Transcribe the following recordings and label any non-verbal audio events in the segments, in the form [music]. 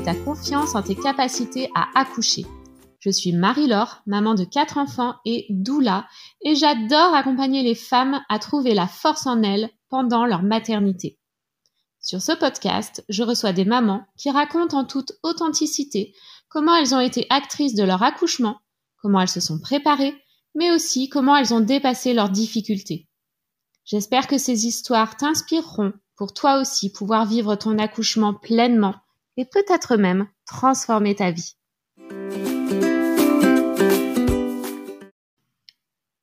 ta confiance en tes capacités à accoucher. Je suis Marie-Laure, maman de quatre enfants et doula, et j'adore accompagner les femmes à trouver la force en elles pendant leur maternité. Sur ce podcast, je reçois des mamans qui racontent en toute authenticité comment elles ont été actrices de leur accouchement, comment elles se sont préparées, mais aussi comment elles ont dépassé leurs difficultés. J'espère que ces histoires t'inspireront pour toi aussi pouvoir vivre ton accouchement pleinement et peut-être même transformer ta vie.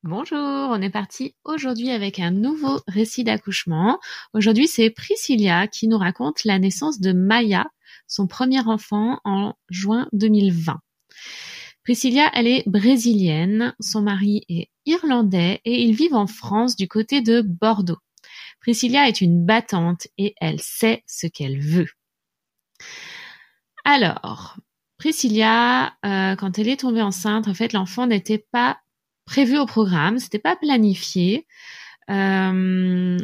Bonjour, on est parti aujourd'hui avec un nouveau récit d'accouchement. Aujourd'hui, c'est Priscilla qui nous raconte la naissance de Maya, son premier enfant en juin 2020. Priscilla, elle est brésilienne, son mari est irlandais et ils vivent en France du côté de Bordeaux. Priscilla est une battante et elle sait ce qu'elle veut. Alors, Priscilla, euh, quand elle est tombée enceinte, en fait, l'enfant n'était pas prévu au programme, c'était pas planifié. Euh,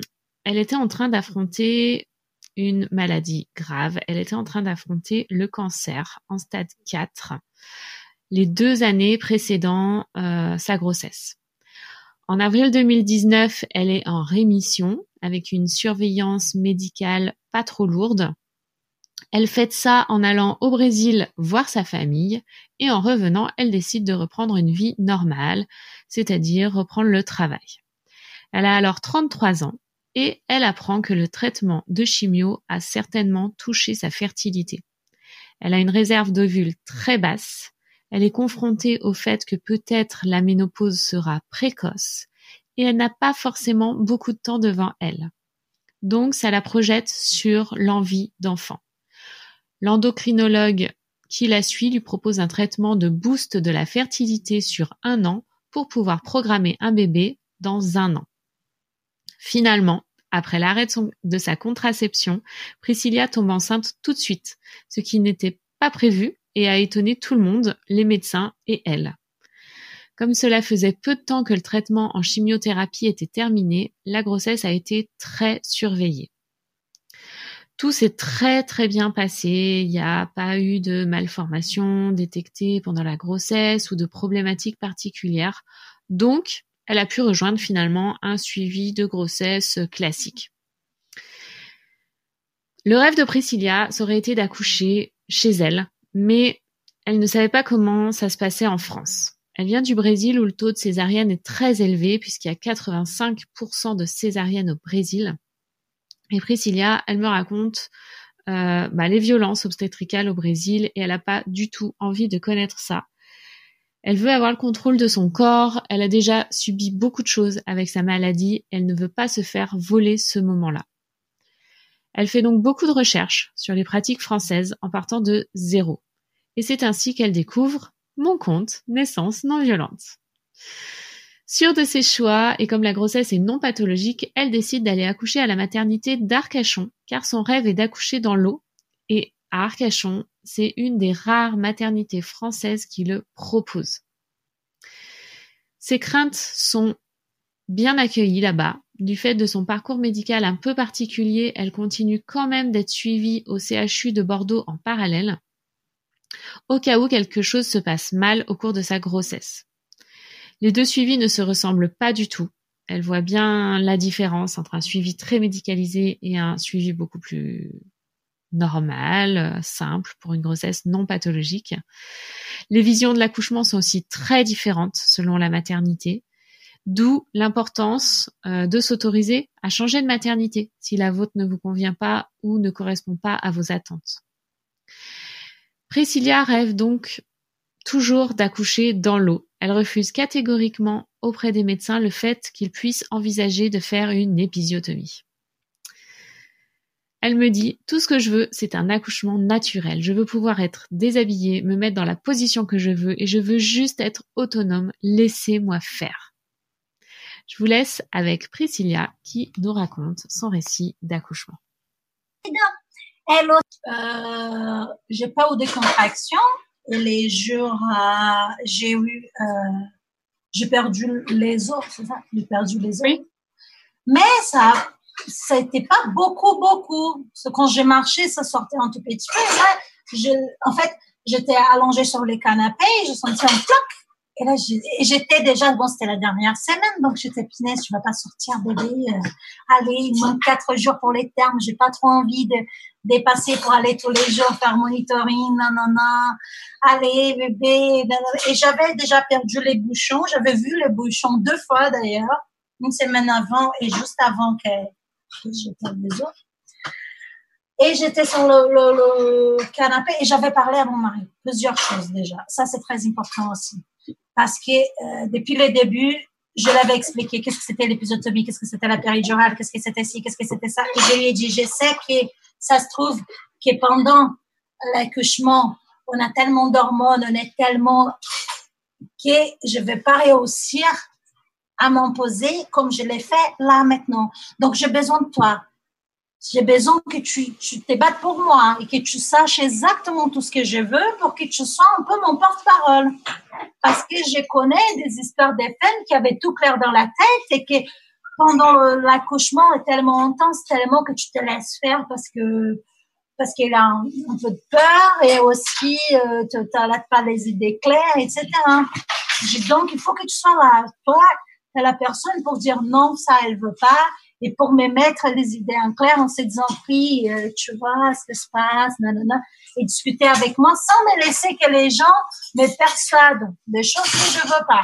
elle était en train d'affronter une maladie grave. Elle était en train d'affronter le cancer en stade 4 les deux années précédant euh, sa grossesse. En avril 2019, elle est en rémission avec une surveillance médicale pas trop lourde. Elle fait ça en allant au Brésil voir sa famille et en revenant, elle décide de reprendre une vie normale, c'est-à-dire reprendre le travail. Elle a alors 33 ans et elle apprend que le traitement de chimio a certainement touché sa fertilité. Elle a une réserve d'ovules très basse elle est confrontée au fait que peut-être la ménopause sera précoce et elle n'a pas forcément beaucoup de temps devant elle. Donc ça la projette sur l'envie d'enfant. L'endocrinologue qui la suit lui propose un traitement de boost de la fertilité sur un an pour pouvoir programmer un bébé dans un an. Finalement, après l'arrêt de, sa contraception, Priscilla tombe enceinte tout de suite, ce qui n'était pas prévu et a étonné tout le monde, les médecins et elle. Comme cela faisait peu de temps que le traitement en chimiothérapie était terminé, la grossesse a été très surveillée. Tout s'est très très bien passé, il n'y a pas eu de malformations détectées pendant la grossesse ou de problématiques particulières, donc elle a pu rejoindre finalement un suivi de grossesse classique. Le rêve de Priscilla, ça aurait été d'accoucher chez elle, mais elle ne savait pas comment ça se passait en France. Elle vient du Brésil où le taux de césarienne est très élevé puisqu'il y a 85% de césariennes au Brésil. Et Priscilla, elle me raconte euh, bah, les violences obstétricales au Brésil et elle n'a pas du tout envie de connaître ça. Elle veut avoir le contrôle de son corps, elle a déjà subi beaucoup de choses avec sa maladie, elle ne veut pas se faire voler ce moment-là. Elle fait donc beaucoup de recherches sur les pratiques françaises en partant de zéro et c'est ainsi qu'elle découvre mon compte naissance non violente. Sûre de ses choix et comme la grossesse est non pathologique, elle décide d'aller accoucher à la maternité d'Arcachon car son rêve est d'accoucher dans l'eau et à Arcachon, c'est une des rares maternités françaises qui le propose. Ses craintes sont bien accueillies là-bas. Du fait de son parcours médical un peu particulier, elle continue quand même d'être suivie au CHU de Bordeaux en parallèle au cas où quelque chose se passe mal au cours de sa grossesse. Les deux suivis ne se ressemblent pas du tout. Elle voit bien la différence entre un suivi très médicalisé et un suivi beaucoup plus normal, simple, pour une grossesse non pathologique. Les visions de l'accouchement sont aussi très différentes selon la maternité, d'où l'importance euh, de s'autoriser à changer de maternité si la vôtre ne vous convient pas ou ne correspond pas à vos attentes. Priscilla rêve donc toujours d'accoucher dans l'eau. Elle refuse catégoriquement auprès des médecins le fait qu'ils puissent envisager de faire une épisiotomie. Elle me dit tout ce que je veux, c'est un accouchement naturel. Je veux pouvoir être déshabillée, me mettre dans la position que je veux et je veux juste être autonome. Laissez-moi faire. Je vous laisse avec Priscilla qui nous raconte son récit d'accouchement. Euh, j'ai pas eu de contraction. Et les jours, euh, j'ai eu, euh, j'ai perdu les os, c'est ça? J'ai perdu les os. Mais ça, n'était pas beaucoup, beaucoup. Parce que quand j'ai marché, ça sortait un tout petit peu. Et là, je, en fait, j'étais allongée sur le canapé, je sentais un cloc. Et là, j'étais déjà, bon, c'était la dernière semaine, donc j'étais punaise, je vais pas sortir, bébé. Euh, allez, il manque quatre jours pour les termes, j'ai pas trop envie de dépasser pour aller tous les jours faire monitoring, non. Allez, bébé. Et j'avais déjà perdu les bouchons, j'avais vu les bouchons deux fois d'ailleurs, une semaine avant et juste avant que, j'étais les autres. Et j'étais sur le, canapé et j'avais parlé à mon mari. Plusieurs choses déjà. Ça, c'est très important aussi. Parce que euh, depuis le début, je l'avais expliqué qu'est-ce que c'était l'épisotomie, qu'est-ce que c'était la péridurale, qu'est-ce que c'était ci, qu'est-ce que c'était ça? Et je lui ai dit, je sais que ça se trouve que pendant l'accouchement, on a tellement d'hormones, on est tellement que je vais pas réussir à m'imposer comme je l'ai fait là maintenant. Donc, j'ai besoin de toi. J'ai besoin que tu, tu te battes pour moi et que tu saches exactement tout ce que je veux pour que tu sois un peu mon porte-parole. Parce que je connais des histoires de femmes qui avaient tout clair dans la tête et que pendant l'accouchement est tellement intense, tellement que tu te laisses faire parce que parce qu'elle a un, peu de peur et aussi euh, tu n'as pas les idées claires, etc. Donc il faut que tu sois là. Toi, tu la personne pour dire non, ça elle veut pas et pour me mettre les idées en clair en se disant oui, euh, tu vois ce qui se passe, nanana, et discuter avec moi sans me laisser que les gens me persuadent des choses que je veux pas.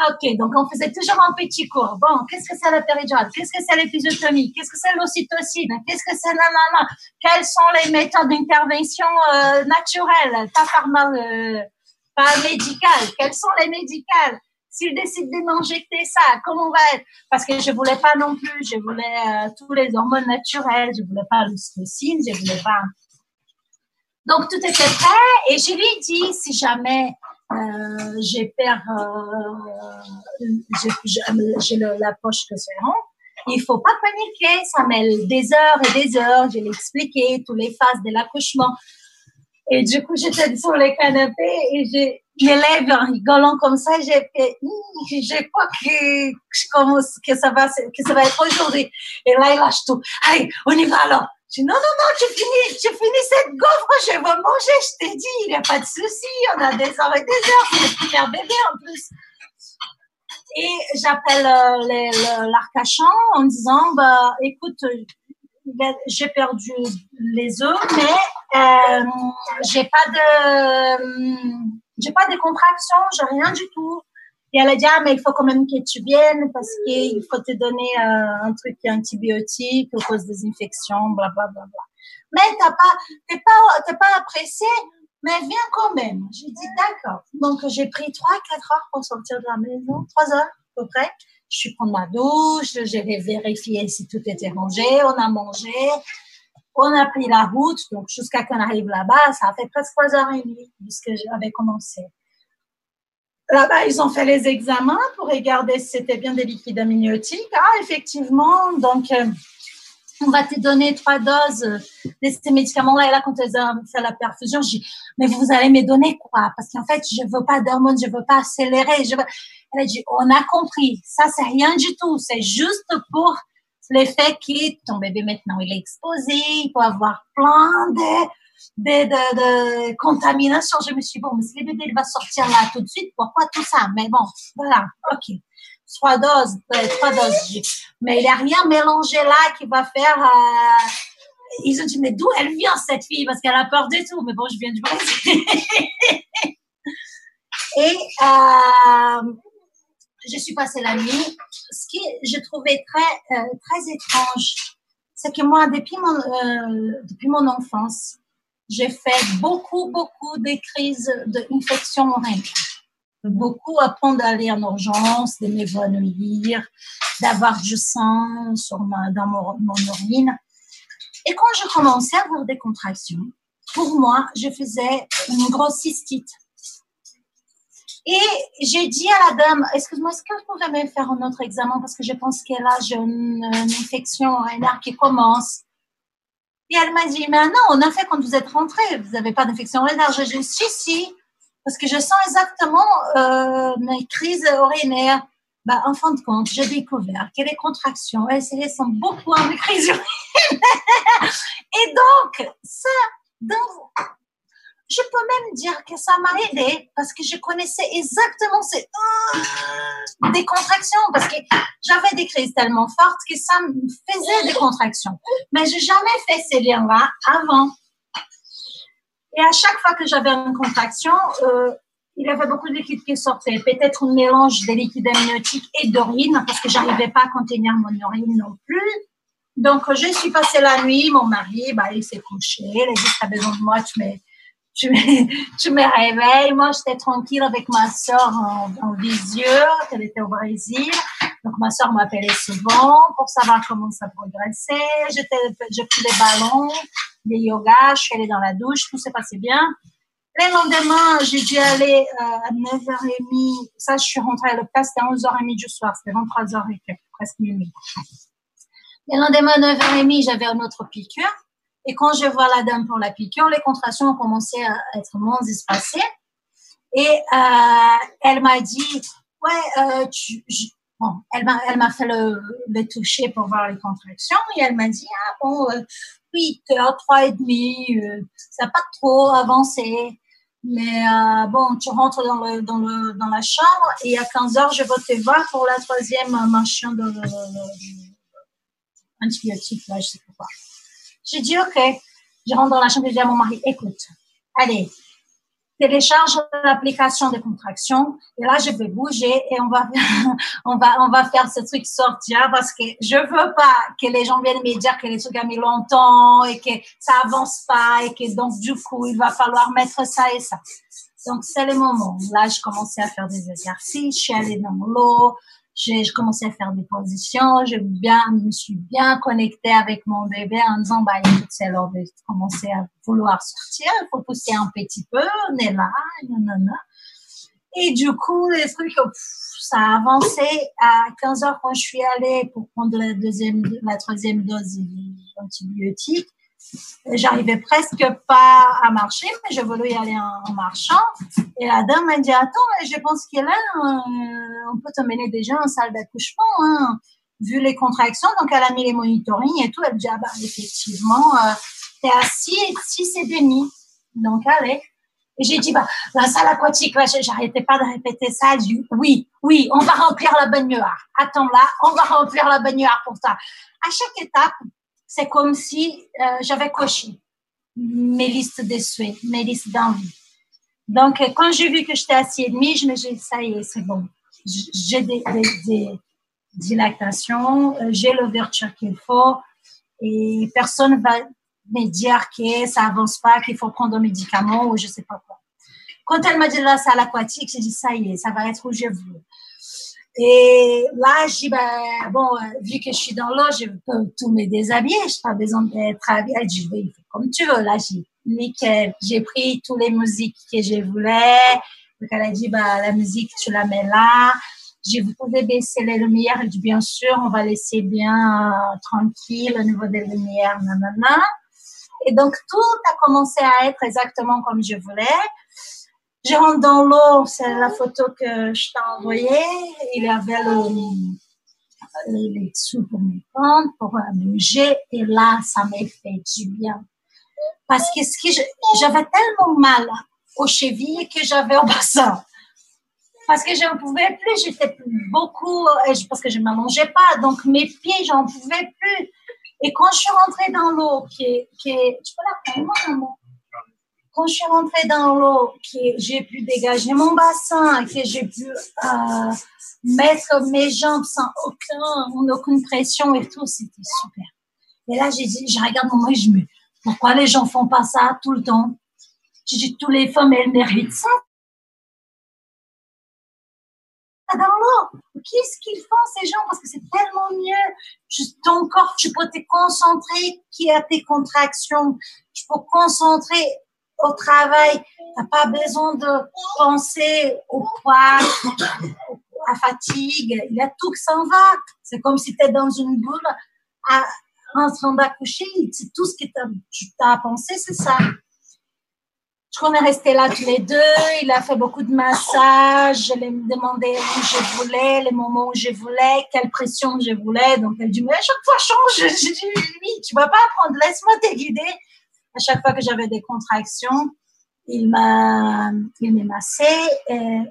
Ah, ok, donc on faisait toujours un petit cours. Bon, qu'est-ce que c'est la péridurale? Qu'est-ce que c'est l'épisiotomie Qu'est-ce que c'est l'ocytocine? Qu'est-ce que c'est nanana? Quelles sont les méthodes d'intervention euh, naturelles, pas pharma, euh, pas médicales Quelles sont les médicales? S'il décide de m'injecter ça, comment on va être? Parce que je voulais pas non plus, je voulais euh, tous les hormones naturelles, je voulais pas l'ocytocine, je voulais pas. Donc tout était prêt. Et je lui ai dit si jamais j'ai perdu, euh, j'ai la poche que c'est rond, il faut pas paniquer, ça met des heures et des heures. Je l'ai expliqué, toutes les phases de l'accouchement. Et du coup, j'étais sur le canapé et j'ai mes lèvres en rigolant comme ça, j'ai fait, je crois que, que ça va, que ça va être aujourd'hui. Et là, il lâche tout. Allez, on y va alors. Dis, non, non, non, tu finis, tu finis cette gaufre, je vais manger, je t'ai dit, il n'y a pas de souci, on a des heures et des heures, c'est le premier bébé en plus. Et j'appelle euh, l'Arcachon en disant, bah, écoute, j'ai perdu les œufs, mais euh, j'ai pas de j'ai pas de contractions, j'ai rien du tout. Et elle a dit, ah, mais il faut quand même que tu viennes parce qu'il faut te donner euh, un truc antibiotique à cause des infections, bla, bla, bla, bla. Mais t'as pas, t'es pas, t'es pas apprécié, mais viens quand même. J'ai dit, d'accord. Donc, j'ai pris trois, quatre heures pour sortir de la maison, trois heures à peu près. Je suis prendre ma douche, j'ai vérifié si tout était rangé, on a mangé, on a pris la route, donc jusqu'à qu'on arrive là-bas, ça a fait presque trois heures et demie puisque j'avais commencé. Là-bas, ils ont fait les examens pour regarder si c'était bien des liquides amniotiques. Ah, effectivement, donc euh, on va te donner trois doses de ces médicaments-là. Et là, quand ils ont fait la perfusion, je dis, mais vous allez me donner quoi? Parce qu'en fait, je veux pas d'hormones, je veux pas accélérer. Je. Elle a dit, on a compris. Ça, c'est rien du tout. C'est juste pour le fait que ton bébé maintenant il est exposé, il peut avoir plein de, de, de, contaminations. Je me suis dit, bon, mais si le bébé il va sortir là tout de suite, pourquoi tout ça? Mais bon, voilà, ok. Trois doses, euh, trois doses. Mais il n'y a rien mélangé là qui va faire... Euh, ils ont dit, mais d'où elle vient cette fille? Parce qu'elle a peur de tout. Mais bon, je viens du [laughs] Brésil. Et euh, je suis passée la nuit. Ce qui je trouvais très très étrange, c'est que moi depuis mon depuis mon enfance, j'ai fait beaucoup beaucoup de crises d'infection oreille. Beaucoup apprendre d'aller en urgence, de m'évanouir, d'avoir du sang dans mon, mon urine. Et quand je commençais à avoir des contractions, pour moi, je faisais une grosse cystite. Et j'ai dit à la dame, excuse-moi, est-ce que vous pouvez me faire un autre examen? Parce que je pense qu'elle a une, une infection rénale qui commence. Et elle m'a dit, mais non, on a fait quand vous êtes rentré, vous n'avez pas d'infection rénale. J'ai dit, si, si, parce que je sens exactement euh, mes crises urinaires. bah, en fin de compte, j'ai découvert que les contractions, elles, elles sont beaucoup en crise [laughs] Et donc, ça, donc, je peux même dire que ça m'a aidé parce que je connaissais exactement ces euh, des contractions parce que j'avais des crises tellement fortes que ça me faisait des contractions. Mais j'ai jamais fait ces liens-là avant. Et à chaque fois que j'avais une contraction, euh, il y avait beaucoup de liquide qui sortait. Peut-être un mélange de liquide amniotique et d'urine parce que j'arrivais pas à contenir mon urine non plus. Donc, je suis passée la nuit, mon mari, bah, il s'est couché, il a dit, t'as besoin de moi, tu me, me, [laughs] tu me réveilles. Moi, j'étais tranquille avec ma soeur en, en visio, elle était au Brésil. Donc, ma soeur m'appelait souvent pour savoir comment ça progressait. J'étais, j'ai pris des ballons, des yoga, je suis allée dans la douche, tout s'est passé bien. Le lendemain, j'ai dû aller euh, à 9h30. Ça, je suis rentrée à l'hôpital, c'était à 11h30 du soir, c'était 23h et presque minuit. Le lendemain, à 9h30, j'avais une autre piqûre. Et quand je vois la dame pour la piqûre, les contractions ont commencé à être moins espacées. Et euh, elle m'a dit, ouais, euh, bon, elle m'a, elle m'a fait le, toucher pour voir les contractions et elle m'a dit, ah bon, euh, 8 heures, 3 et demi, euh, ça n'a pas trop avancé. Mais euh, bon, tu rentres dans, le, dans, le, dans la chambre et à 15 heures, je vais te voir pour la troisième machin de, antibiotique, là, je sais pas. J'ai dit, OK. Je rentre dans la chambre et je dis à mon mari, écoute, allez, télécharge l'application de contraction et là je vais bouger et on va [laughs] on va on va faire ce truc sortir parce que je veux pas que les gens viennent me dire que les trucs ont mis longtemps et que ça avance pas et que donc du coup il va falloir mettre ça et ça donc c'est le moment là je commençais à faire des exercices je suis allée dans l'eau j'ai commencé à faire des positions, je bien, me suis bien connectée avec mon bébé en disant, bah, écoute, c'est l'heure de commencer à vouloir sortir, il faut pousser un petit peu, on est là, nanana. Et du coup, les trucs, ça a avancé à 15 heures quand je suis allée pour prendre la deuxième, la troisième dose d'antibiotiques. J'arrivais presque pas à marcher, mais je voulais y aller en, marchant. Et la dame m'a dit, attends, je pense qu'elle là, euh, on peut te mener déjà en salle d'accouchement, hein, vu les contractions. Donc, elle a mis les monitorings et tout. Elle dit, ah bah, effectivement, euh, t'es assis, si c'est demi. Donc, allez. Et j'ai dit, bah, la salle aquatique, là, j'arrêtais pas de répéter ça. Dit, oui, oui, on va remplir la baignoire. Attends là, on va remplir la baignoire pour ça. À chaque étape, c'est comme si euh, j'avais coché mes listes de souhaits, mes listes d'envie. Donc, euh, quand j'ai vu que j'étais et demi, je me suis dit, ça y est, c'est bon. J'ai des, des, dilatations, euh, j'ai l'ouverture qu'il faut et personne va me dire que ça avance pas, qu'il faut prendre un médicament ou je sais pas quoi. Quand elle m'a dit la salle aquatique, j'ai dit, ça y est, ça va être où je veux. Et là, je dis, ben, bon, euh, vu que je suis dans l'eau, je peux tout me déshabiller, je n'ai pas besoin d'être habillée. Je oui, comme tu veux. Là, j'ai nickel. J'ai pris toutes les musiques que je voulais. Donc, elle a dit, bah, la musique, tu la mets là. Je vous pouvez baisser les lumières. Je dis, bien sûr, on va laisser bien euh, tranquille au niveau des lumières, nanana. Et donc, tout a commencé à être exactement comme je voulais. Je rentre dans l'eau, c'est la photo que je t'ai envoyée. Il avait le, les dessous pour me prendre, pour bouger. Et là, ça m'a fait du bien. Parce que j'avais tellement mal aux chevilles que j'avais au bassin. Parce que je ne pouvais plus, j'étais beaucoup, parce que je ne m'allongeais pas, donc mes pieds, j'en pouvais plus. Et quand je suis rentrée dans l'eau, qui qui tu peux la prendre, moi, quand je suis rentrée dans l'eau, que j'ai pu dégager mon bassin, que j'ai pu euh, mettre mes jambes sans aucun, aucune pression et tout, c'était super. Et là, j'ai dit, je regarde et je me pourquoi les gens font pas ça tout le temps? J'ai dit, toutes les femmes, elles méritent ça. Dans l'eau. Qu'est-ce qu'ils font, ces gens? Parce que c'est tellement mieux. Ton corps, tu peux te concentrer qui a tes contractions. Tu peux concentrer au travail, t'as pas besoin de penser au poids, à fatigue, il y a tout qui s'en va. C'est comme si tu es dans une boule à, en train d'accoucher, c'est tout ce que tu as pensé, c'est ça. qu'on est resté là tous les deux. Il a fait beaucoup de massages. Je lui demandé où je voulais, les moments où je voulais, quelle pression je voulais. Donc, elle dit, mais à chaque fois, change. J'ai dit, oui, tu vas pas apprendre, laisse-moi te guider. À chaque fois que j'avais des contractions, il m'a, il m'a massé.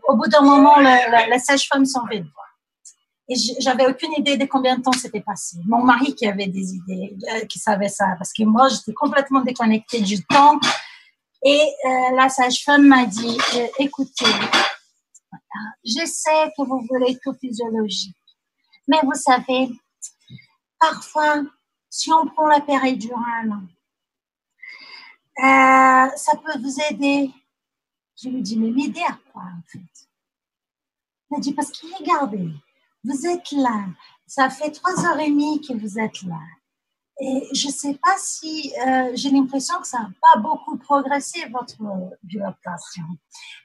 Au bout d'un moment, la, sage-femme s'en va Et j'avais aucune idée de combien de temps c'était passé. Mon mari qui avait des idées, euh, qui savait ça, parce que moi, j'étais complètement déconnectée du temps. Et euh, la sage-femme m'a dit, euh, écoutez, je sais que vous voulez tout physiologique, mais vous savez, parfois, si on prend la péridurale, euh, ça peut vous aider. Je lui dis, mais m'aider à quoi en fait? Elle dit, parce que regardez, vous êtes là, ça fait trois heures et demie que vous êtes là. Et je ne sais pas si euh, j'ai l'impression que ça n'a pas beaucoup progressé votre dilatation.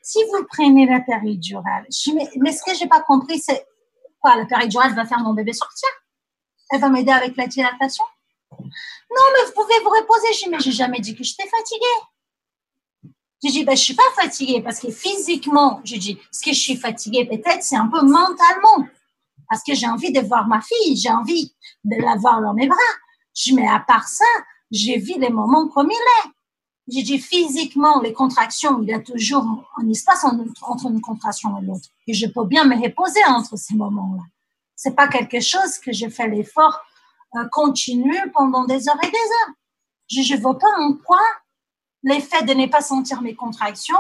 Si vous prenez la péridurale, mais, ce que j'ai pas compris, c'est quoi La péridurale va faire mon bébé sortir? Elle va m'aider avec la dilatation? Non, mais vous pouvez vous reposer. Je dis, mais jamais dit que j'étais fatiguée. Je dis, ben, je suis pas fatiguée parce que physiquement, je dis, ce que je suis fatiguée? Peut-être, c'est un peu mentalement. Parce que j'ai envie de voir ma fille, j'ai envie de la voir dans mes bras. Je mais à part ça, j'ai vu les moments comme il est. J'ai dit physiquement, les contractions, il y a toujours un espace entre une contraction et l'autre. Et je peux bien me reposer entre ces moments-là. C'est pas quelque chose que je fais l'effort euh, continu pendant des heures et des heures. Je ne vois pas en quoi l'effet de ne pas sentir mes contractions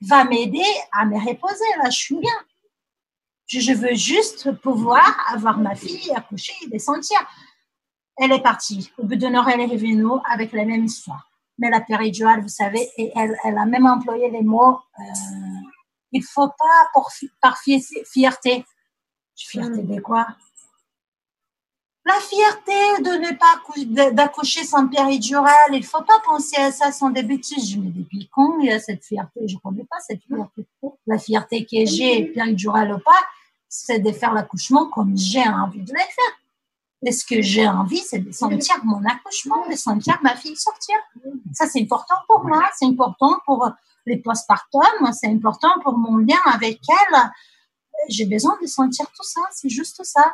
va m'aider à me reposer. Là, je suis bien. Je veux juste pouvoir avoir ma fille accoucher et les sentir elle est partie. Au bout d'une heure, elle est revenue avec la même histoire. Mais la péridurale, vous savez, et elle, elle a même employé les mots euh, il faut pas pour, par fierté. Fierté de quoi? La fierté de ne pas d'accoucher sans péridurale. Il faut pas penser à ça sans des bêtises. Je me dis, quand il y a cette fierté Je ne connais pas cette fierté. La fierté que j'ai, péridurale ou pas, c'est de faire l'accouchement comme j'ai envie de le faire. Et ce que j'ai envie, c'est de sentir mon accouchement, de sentir ma fille sortir. Ça, c'est important pour moi, c'est important pour les postpartum, c'est important pour mon lien avec elle. J'ai besoin de sentir tout ça, c'est juste ça.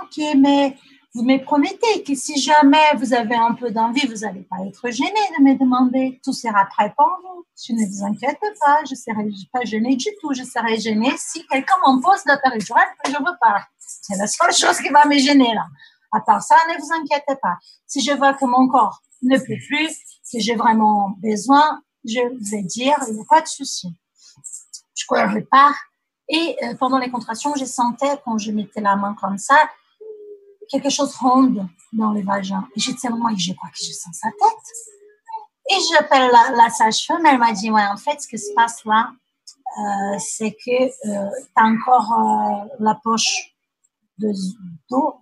Ok, mais vous me promettez que si jamais vous avez un peu d'envie, vous n'allez pas être gêné de me demander. Tout sera prêt pour vous. Je ne vous inquiète pas, je ne serai pas gênée du tout. Je serai gênée si quelqu'un m'empose la péridurale que je veux pas. C'est la seule chose qui va me gêner là. À part ça, ne vous inquiétez pas. Si je vois que mon corps ne peut plus, si j'ai vraiment besoin, je vais dire, il n'y a pas de souci. Je cours pas. Et euh, pendant les contractions, je sentais, quand je mettais la main comme ça, quelque chose ronde dans le vagin. Et je disais, moi, je crois que je sens sa tête. Et j'appelle la, la sage-femme, elle m'a dit, ouais, en fait, ce qui se passe là, euh, c'est que euh, tu as encore euh, la poche d'eau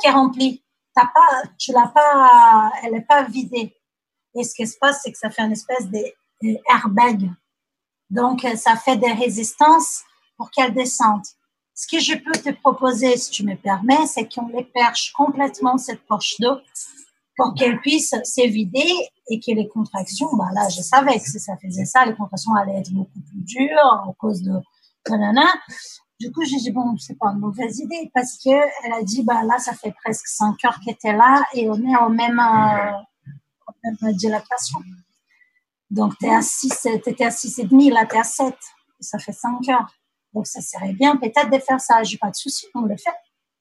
qui est remplie. T'as pas, tu l'as pas, elle n'est pas vidée. Et ce qui se passe, c'est que ça fait une espèce d'airbag. Donc, ça fait des résistances pour qu'elle descende. Ce que je peux te proposer, si tu me permets, c'est qu'on les perche complètement cette poche d'eau pour qu'elle puisse s'évider et que les contractions, bah là, je savais que si ça faisait ça, les contractions allaient être beaucoup plus dures à cause de nanana. Du coup, j'ai dit, bon, c'est pas une mauvaise idée parce que elle a dit, bah là, ça fait presque 5 heures qu'elle était là et on est au même, euh, même dilatation. Donc, t'es à 6, t'étais à 6 et demi, là, t'es à 7. Ça fait 5 heures. Donc, ça serait bien peut-être de faire ça. J'ai pas de souci, on le fait.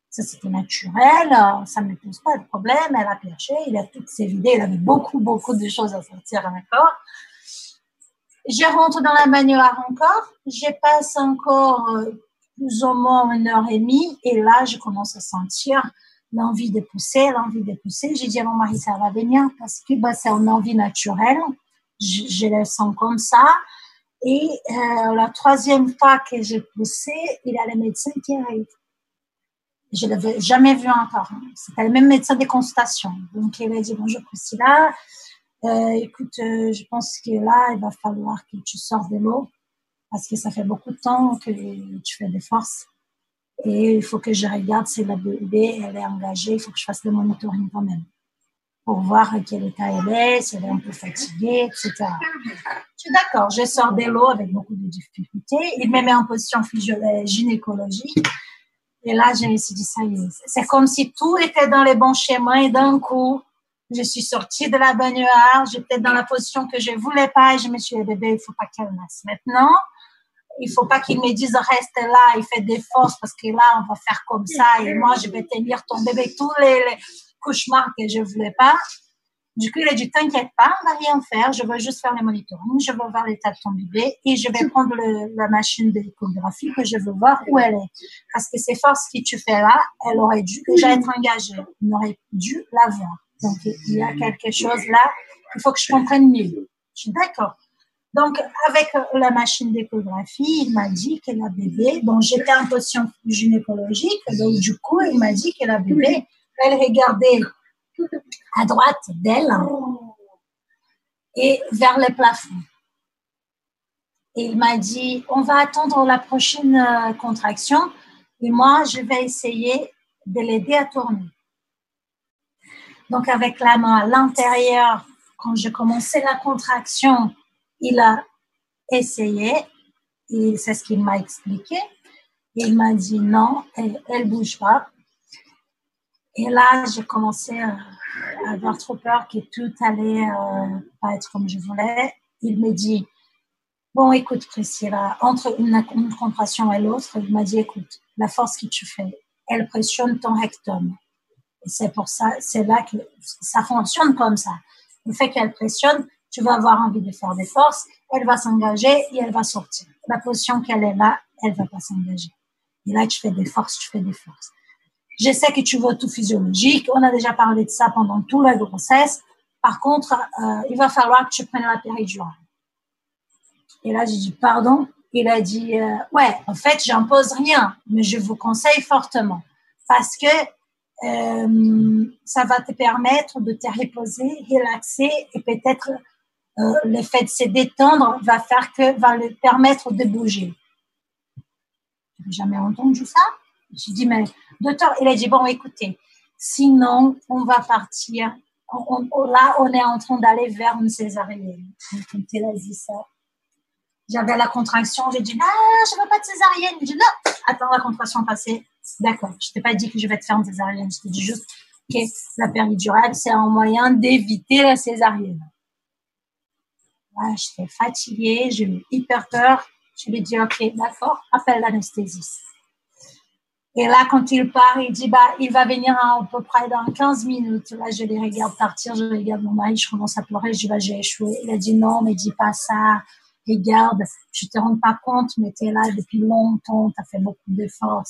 Ça, c'était naturel. Ça ne me pose pas de problème. Elle a perché. Il a toutes ses vidées. Il avait beaucoup, beaucoup de choses à sortir d'accord Je rentre dans la baignoire encore. Je passe encore euh, plus ou moins une heure et demie. Et là, je commence à sentir l'envie de pousser, l'envie de pousser. J'ai dit à mon mari, ça va venir parce que bah, c'est une envie naturelle. Je, je le sens comme ça. Et euh, la troisième fois que j'ai poussé, il y a le médecin qui arrive. Je ne l'avais jamais vu encore. C'était le même médecin des consultations. Donc, il a dit, bonjour Priscilla, euh, écoute, euh, je pense que là, il va falloir que tu sors de l'eau parce que ça fait beaucoup de temps que tu fais des forces. Et il faut que je regarde si la bébé elle est engagée. Il faut que je fasse le monitoring quand même. pour voir quel état elle est, si elle est un peu fatiguée, etc. Suis d'accord, je sors de l'eau avec beaucoup de difficultés. Il me met en position gynécologique. Et là, je me suis dit, ça y est, c'est comme si tout était dans les bons schémas et d'un coup, je suis sortie de la baignoire, j'étais dans la position que je voulais pas et je me suis dit, bébé, il faut pas qu'elle naisse. Maintenant, il faut pas qu'il me dise reste là, il fait des forces parce que là, on va faire comme ça et moi, je vais tenir ton bébé tous les, cauchemars que je voulais pas. Du coup, il a dit, t'inquiète pas, on va rien faire, je veux juste faire les monitoring, je veux voir l'état de ton bébé et je vais prendre la machine d'échographie que je veux voir où elle est. Parce que ces forces que tu fais là, elle aurait dû déjà être engagée. On aurait dû la voir. Donc, il y a quelque chose là, il faut que je comprenne mieux. Je suis d'accord. Donc, avec la machine d'échographie, il m'a dit que la bébé, bon, j'étais en position gynécologique, donc du coup, il m'a dit que la bébé, elle regardait à droite d'elle et vers le plafond. Et il m'a dit, on va attendre la prochaine euh, contraction et moi, je vais essayer de l'aider à tourner. Donc, avec la main à l'intérieur, quand j'ai commencé la contraction, il a essayé, et c'est ce qu'il m'a expliqué. Il m'a dit non, elle, elle bouge pas. Et là, j'ai commencé à avoir trop peur que tout allait euh, pas être comme je voulais. Il me dit, bon, écoute, Priscilla, entre une, compression et l'autre, il m'a dit, écoute, la force que tu fais, elle pressionne ton rectum. Et c'est pour ça, c'est là que ça fonctionne comme ça. Le fait qu'elle pressionne, tu vas avoir envie de faire des forces, elle va s'engager et elle va sortir. La position qu'elle est là, elle va pas s'engager. Et là, tu fais des forces, tu fais des forces. Je sais que tu veux tout physiologique. On a déjà parlé de ça pendant toute la grossesse. Par contre, euh, il va falloir que tu prennes la péridurale. Et là, j'ai dit, pardon. Il a dit, euh, ouais, en fait, j'impose rien, mais je vous conseille fortement parce que euh, ça va te permettre de te reposer, relaxer et peut-être le fait de se détendre va faire que va le permettre de bouger. n'ai jamais entendu ça? J'ai dit, mais docteur, il a dit, bon, écoutez, sinon, on va partir. là, on est en train d'aller vers une césarienne. Quand [laughs] il a dit ça, j'avais la contraction. J'ai dit, non, je veux pas de césarienne. J'ai dit, non, attends la contraction passée. D'accord, je t'ai pas dit que je vais te faire une césarienne. Je t'ai dit juste que la péridurale, c'est un moyen d'éviter la césarienne. j'étais fatiguée, j'ai eu hyper peur. Je lui ai dit, OK, d'accord, appelle l'anesthésiste. Et là, quand il part, il dit, bah, il va venir à, peu près dans 15 minutes. Là, je les regarde partir, je regarde mon mari, je commence à pleurer, je dis, bah, j'ai échoué. Il a dit, non, mais dis pas ça. Regarde, je te rends pas compte, mais tu es là depuis longtemps, tu as fait beaucoup d'efforts.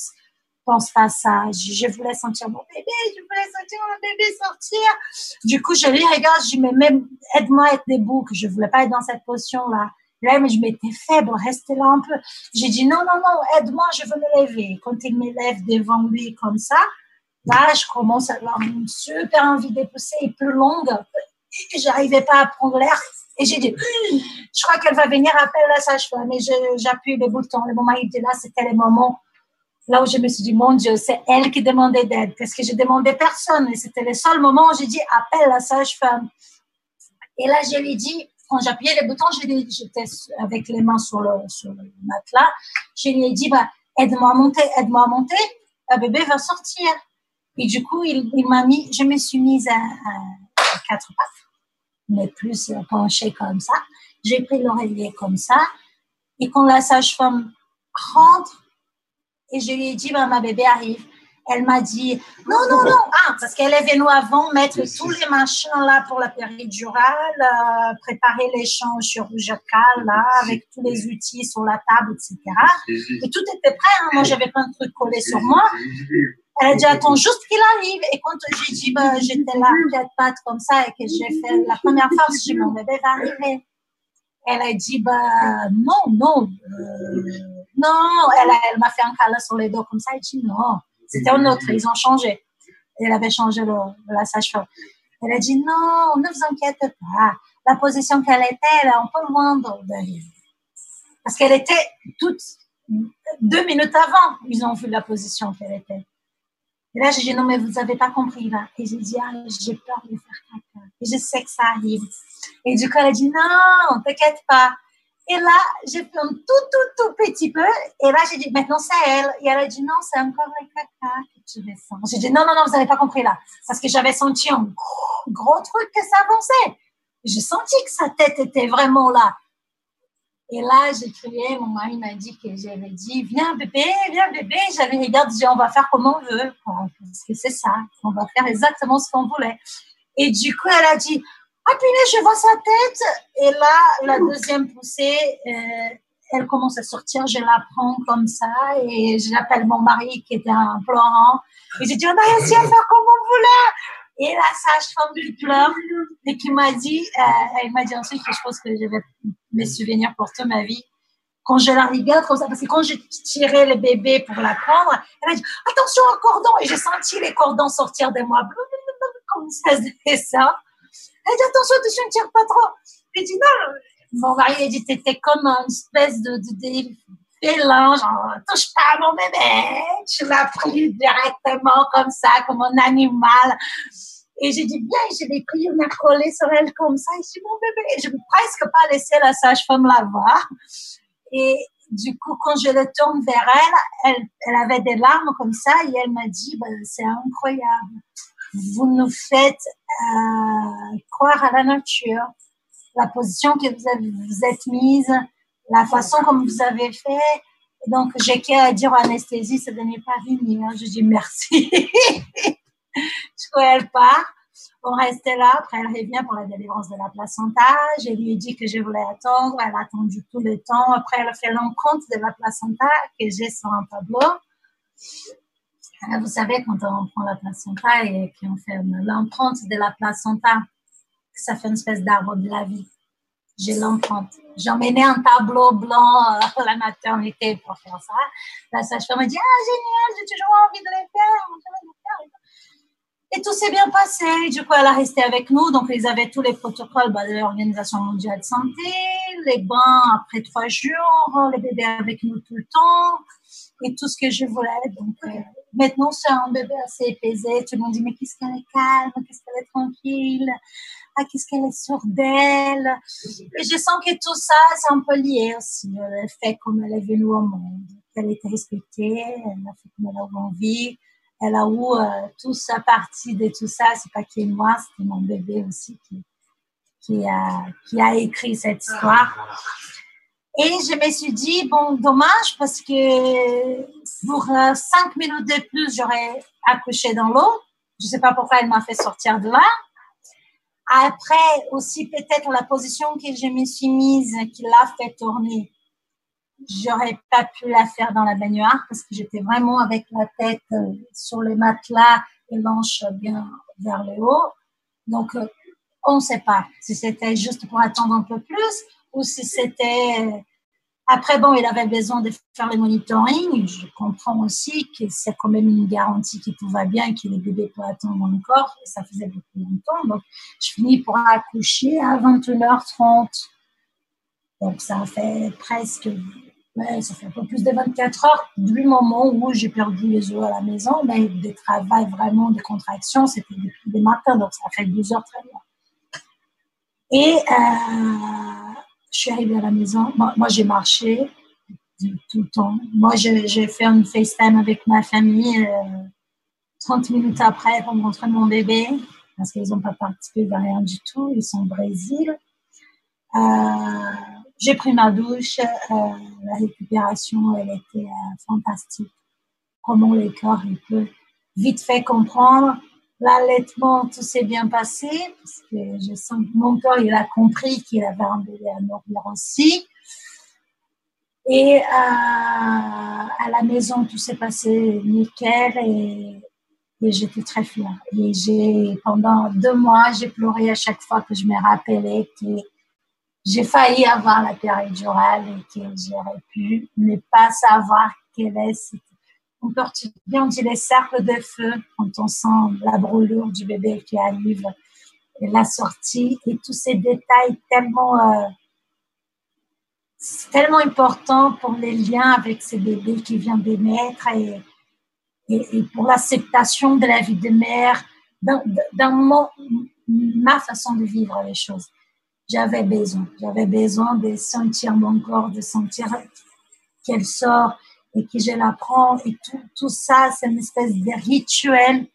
Pense pas ça. Je, voulais sentir mon bébé, je voulais sentir mon bébé sortir. Du coup, je lui regarde, je dis, mais même, aide-moi à être debout, que je voulais pas être dans cette position-là. Mais je m'étais faible, restez là un peu. J'ai dit, non, non, non, aide-moi, je veux me lever. Quand il me lève devant lui comme ça, là, je commence à avoir une super envie de pousser et plus longue. J'arrivais pas à prendre l'air. Et j'ai dit, je crois qu'elle va venir appeler la sage-femme. Et j'appuie les boutons. Le moment où était là, c'était le moment là où je me suis dit, mon Dieu, c'est elle qui demandait d'aide. Parce que je demandais personne. Et c'était le seul moment où j'ai dit, appelle la sage-femme. Et là, je lui ai dit, quand j'appuyais les boutons, j'étais avec les mains sur le, le matelas. Je lui ai dit, bah, aide-moi à monter, aide-moi à monter. La bébé va sortir. Et du coup, il, m'a mis, je me suis mise à, à, quatre pattes, mais plus penchée comme ça. J'ai pris l'oreiller comme ça. Et quand la sage-femme rentre, et je lui ai dit, bah, ma bébé arrive elle m'a dit non, non, non, ah, parce qu'elle est venue avant mettre tous les machins là pour la péridurale, euh, préparer les champs chirurgicales là, avec tous les outils sur la table, etc. Et tout était prêt. Hein. Moi, j'avais plein de trucs collés sur moi. Elle a dit attends juste qu'il arrive. Et quand j'ai dit bah, j'étais là, quatre pattes comme ça, et que j'ai fait la première fois, j'ai dit mon bébé va arriver. Elle a dit bah non, non, euh, non. Elle, elle m'a fait un câlin sur les dos comme ça. Elle dit non. C'était un autre, ils ont changé. Elle avait changé la sage-femme. Elle a dit non, ne vous inquiétez pas. La position qu'elle était, elle est un peu loin derrière. Parce qu'elle était toute deux minutes avant, ils ont vu la position qu'elle était. Et là, j'ai dit non, mais vous n'avez pas compris là. Et j'ai dit, ah, j'ai peur de faire caca. je sais que ça arrive. Et du coup, elle a dit, non, t'inquiète pas. Et là, j'ai fait un tout, tout, tout petit peu. Et là, j'ai dit, maintenant, c'est elle. Et elle a dit, non, c'est encore le caca que tu descends. J'ai dit, non, non, non, vous n'avez pas compris là. Parce que j'avais senti un gros truc que ça avançait. J'ai senti que sa tête était vraiment là. Et là, j'ai crié, mon mari m'a dit que j'avais dit, viens bébé, viens bébé. J'avais regardé, dit, on va faire comme on veut. Parce que c'est ça, on va faire exactement ce qu'on voulait. Et du coup, elle a dit, ah punaise, je vois sa tête. Et là, la deuxième poussée, euh, elle commence à sortir, je la prends comme ça et j'appelle mon mari qui était en pleurant. Et j'ai dit, on a réussi à faire comme on voulait. Et la sage-femme qui pleure et qui m'a dit, euh, elle m'a dit ensuite que je pense que je vais mes souvenirs pour toute ma vie. Quand je la regarde comme ça, parce que quand j'ai tiré le bébé pour la prendre, elle a dit, attention au cordon. Et j'ai senti les cordons sortir de moi. Comme ça, c'est ça. Elle dit, attention, tu ne tires pas trop. J'ai dit, non. Mon mari a dit, t'étais comme une espèce de, de, félin, genre, touche pas à mon bébé. Tu l'as pris directement comme ça, comme un animal. Et j'ai dit, bien, je l'ai pris, on a collé sur elle comme ça. Et je mon bébé. Je ne presque pas laisser la sage-femme la voir. Et du coup, quand je le tourne vers elle, elle, elle avait des larmes comme ça et elle m'a dit, ben, c'est incroyable vous nous faites euh, croire à la nature, la position que vous, vous êtes mise, la façon comme vous avez fait. Donc, j'ai qu'à dire anesthésie, ça n'est pas fini. Hein. Je dis merci. [laughs] je crois elle part. On restait là. Après, elle revient pour la délivrance de la placenta. Je lui ai dit que je voulais attendre. Elle a attendu tout le temps. Après, elle fait l'encontre de la placenta que j'ai sur un tableau. Vous savez, quand on prend la placenta et qu'on fait l'empreinte de la placenta, ça fait une espèce d'arbre de la vie. J'ai l'empreinte. J'ai emmené un tableau blanc à la maternité pour faire ça. La sage-femme m'a dit, ah, génial, j'ai toujours envie de les faire. Et tout s'est bien passé. Du coup, elle a resté avec nous. Donc, ils avaient tous les protocoles bah, de l'Organisation mondiale de santé, les bains après trois jours, les bébés avec nous tout le temps et tout ce que je voulais. Donc, euh, maintenant, c'est un bébé assez épaisé. Tout le monde dit, mais qu'est-ce qu'elle est calme, qu'est-ce qu'elle est tranquille, ah, qu'est-ce qu'elle est sûre d'elle. Et je sens que tout ça, c'est un peu lié aussi, le fait comme elle est venue au monde, qu'elle était respectée, elle a fait comme elle a envie. Elle a eu euh, toute sa partie de tout ça. C'est pas que moi, c'était mon bébé aussi qui, qui, a, qui a écrit cette histoire. Et je me suis dit, bon, dommage parce que pour euh, cinq minutes de plus, j'aurais accouché dans l'eau. Je sais pas pourquoi elle m'a fait sortir de là. Après, aussi peut-être la position que je me suis mise, qui l'a fait tourner. J'aurais pas pu la faire dans la baignoire parce que j'étais vraiment avec la tête euh, sur les matelas et l'anche bien vers le haut. Donc, euh, on ne sait pas si c'était juste pour attendre un peu plus ou si c'était... Après, bon, il avait besoin de faire le monitoring. Je comprends aussi que c'est quand même une garantie que tout va bien, que le bébé peut attendre encore. Et ça faisait beaucoup longtemps. Donc, je finis pour accoucher à 21h30. Donc, ça fait presque, ouais, ça fait un peu plus de 24 heures du moment où j'ai perdu les os à la maison. Mais des travail vraiment, de contractions, c'était depuis le matin. Donc, ça fait 12 heures très bien. Et, euh, je suis arrivée à la maison. Moi, j'ai marché tout le temps. Moi, j'ai fait une FaceTime avec ma famille 30 euh, minutes après pour montrer mon bébé parce qu'ils n'ont pas participé à rien du tout. Ils sont au Brésil. Euh, j'ai pris ma douche. Euh, la récupération, elle était fantastique. Comment le corps il peut vite fait comprendre L'allaitement, tout s'est bien passé, parce que je sens que mon corps, il a compris qu'il avait un bébé à aussi. Et euh, à la maison, tout s'est passé nickel et, j'étais très fière. Et j'ai, pendant deux mois, j'ai pleuré à chaque fois que je me rappelais que j'ai failli avoir la péridurale et que j'aurais pu ne pas savoir quelle est cette on peut on dit les cercles de feu quand on sent la brûlure du bébé qui arrive la sortie et tous ces détails tellement euh, tellement importants pour les liens avec ces bébés qui vient d'émettre et, et, pour l'acceptation de la vie de mère d'un ma façon de vivre les choses. J'avais besoin, j'avais besoin de sentir mon corps, de sentir qu'elle sort et que je la prends et tout, tout ça, c'est une espèce de rituel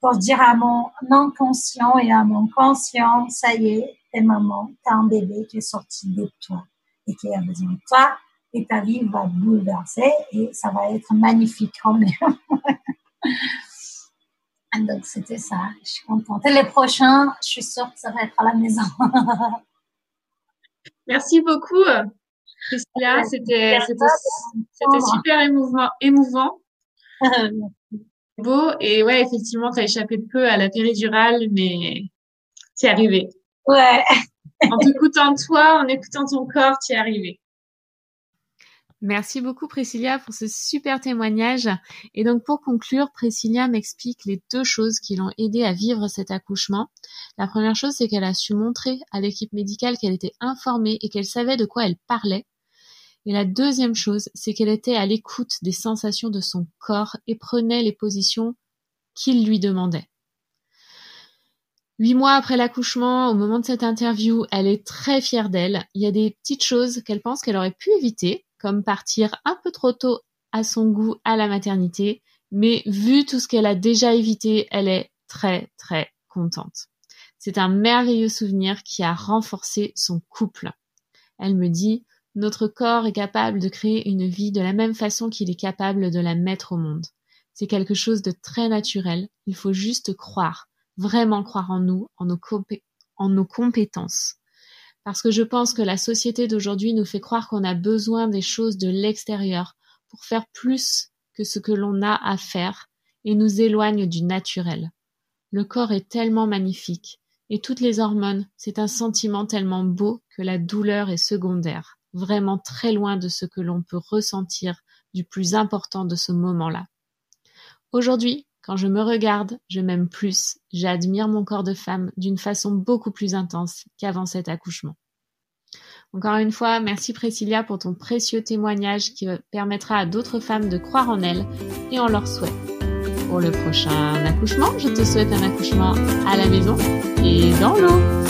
pour dire à mon inconscient et à mon conscient, ça y est, t'es maman, t'as un bébé qui est sorti de toi et qui a besoin de toi et ta vie va bouleverser et ça va être magnifique quand même. [laughs] Donc, c'était ça. Je suis contente. Et les prochains, je suis sûre que ça va être à la maison. [laughs] Merci beaucoup, Priscilla. C'était super émouvant. émouvant. [laughs] Beau. Et ouais, effectivement, tu as échappé peu à la péridurale, mais tu es arrivé. Ouais. en t'écoutant toi, en écoutant ton corps, tu es arrivé. Merci beaucoup Priscilla pour ce super témoignage. Et donc pour conclure, Priscilla m'explique les deux choses qui l'ont aidé à vivre cet accouchement. La première chose, c'est qu'elle a su montrer à l'équipe médicale qu'elle était informée et qu'elle savait de quoi elle parlait. Et la deuxième chose, c'est qu'elle était à l'écoute des sensations de son corps et prenait les positions qu'il lui demandait. Huit mois après l'accouchement, au moment de cette interview, elle est très fière d'elle. Il y a des petites choses qu'elle pense qu'elle aurait pu éviter, comme partir un peu trop tôt à son goût à la maternité, mais vu tout ce qu'elle a déjà évité, elle est très très contente. C'est un merveilleux souvenir qui a renforcé son couple. Elle me dit, notre corps est capable de créer une vie de la même façon qu'il est capable de la mettre au monde. C'est quelque chose de très naturel, il faut juste croire, vraiment croire en nous, en nos, en nos compétences parce que je pense que la société d'aujourd'hui nous fait croire qu'on a besoin des choses de l'extérieur pour faire plus que ce que l'on a à faire et nous éloigne du naturel. Le corps est tellement magnifique et toutes les hormones, c'est un sentiment tellement beau que la douleur est secondaire, vraiment très loin de ce que l'on peut ressentir du plus important de ce moment-là. Aujourd'hui, quand je me regarde, je m'aime plus, j'admire mon corps de femme d'une façon beaucoup plus intense qu'avant cet accouchement. Encore une fois, merci Priscilla pour ton précieux témoignage qui permettra à d'autres femmes de croire en elles et en leurs souhaits. Pour le prochain accouchement, je te souhaite un accouchement à la maison et dans l'eau.